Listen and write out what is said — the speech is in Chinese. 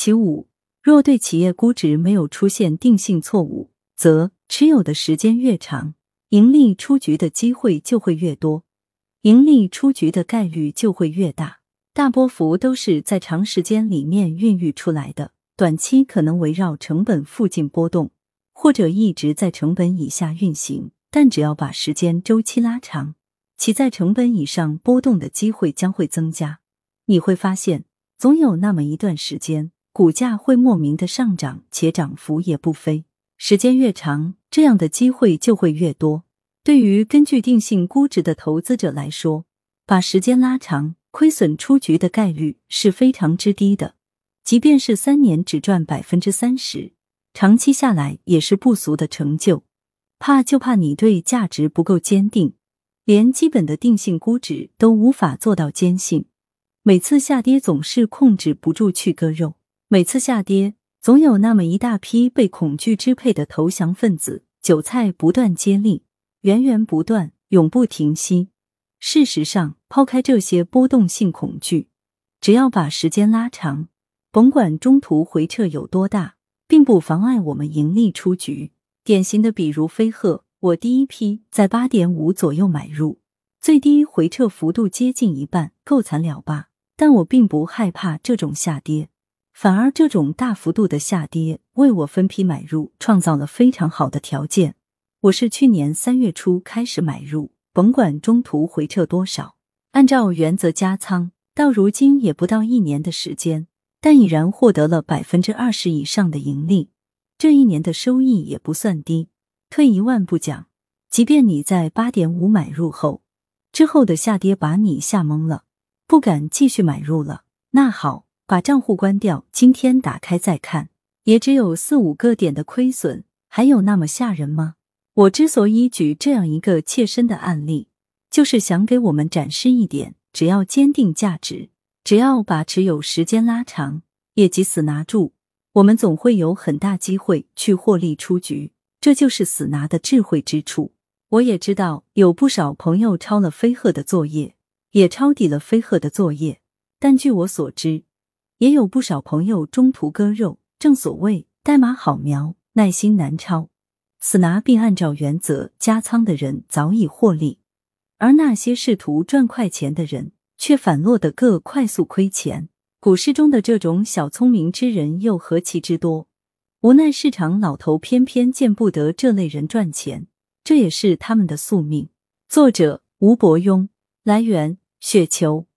其五，若对企业估值没有出现定性错误，则持有的时间越长，盈利出局的机会就会越多，盈利出局的概率就会越大。大波幅都是在长时间里面孕育出来的，短期可能围绕成本附近波动，或者一直在成本以下运行。但只要把时间周期拉长，其在成本以上波动的机会将会增加。你会发现，总有那么一段时间，股价会莫名的上涨，且涨幅也不菲。时间越长，这样的机会就会越多。对于根据定性估值的投资者来说，把时间拉长。亏损出局的概率是非常之低的，即便是三年只赚百分之三十，长期下来也是不俗的成就。怕就怕你对价值不够坚定，连基本的定性估值都无法做到坚信。每次下跌总是控制不住去割肉，每次下跌总有那么一大批被恐惧支配的投降分子，韭菜不断接力，源源不断，永不停息。事实上，抛开这些波动性恐惧，只要把时间拉长，甭管中途回撤有多大，并不妨碍我们盈利出局。典型的，比如飞鹤，我第一批在八点五左右买入，最低回撤幅度接近一半，够惨了吧？但我并不害怕这种下跌，反而这种大幅度的下跌为我分批买入创造了非常好的条件。我是去年三月初开始买入。甭管中途回撤多少，按照原则加仓，到如今也不到一年的时间，但已然获得了百分之二十以上的盈利。这一年的收益也不算低。退一万步讲，即便你在八点五买入后，之后的下跌把你吓懵了，不敢继续买入了，那好，把账户关掉，今天打开再看，也只有四五个点的亏损，还有那么吓人吗？我之所以举这样一个切身的案例，就是想给我们展示一点：只要坚定价值，只要把持有时间拉长，业绩死拿住，我们总会有很大机会去获利出局。这就是死拿的智慧之处。我也知道有不少朋友抄了飞鹤的作业，也抄底了飞鹤的作业，但据我所知，也有不少朋友中途割肉。正所谓代码好描，耐心难抄。死拿并按照原则加仓的人早已获利，而那些试图赚快钱的人却反落得个快速亏钱。股市中的这种小聪明之人又何其之多，无奈市场老头偏偏见不得这类人赚钱，这也是他们的宿命。作者吴伯庸，来源雪球。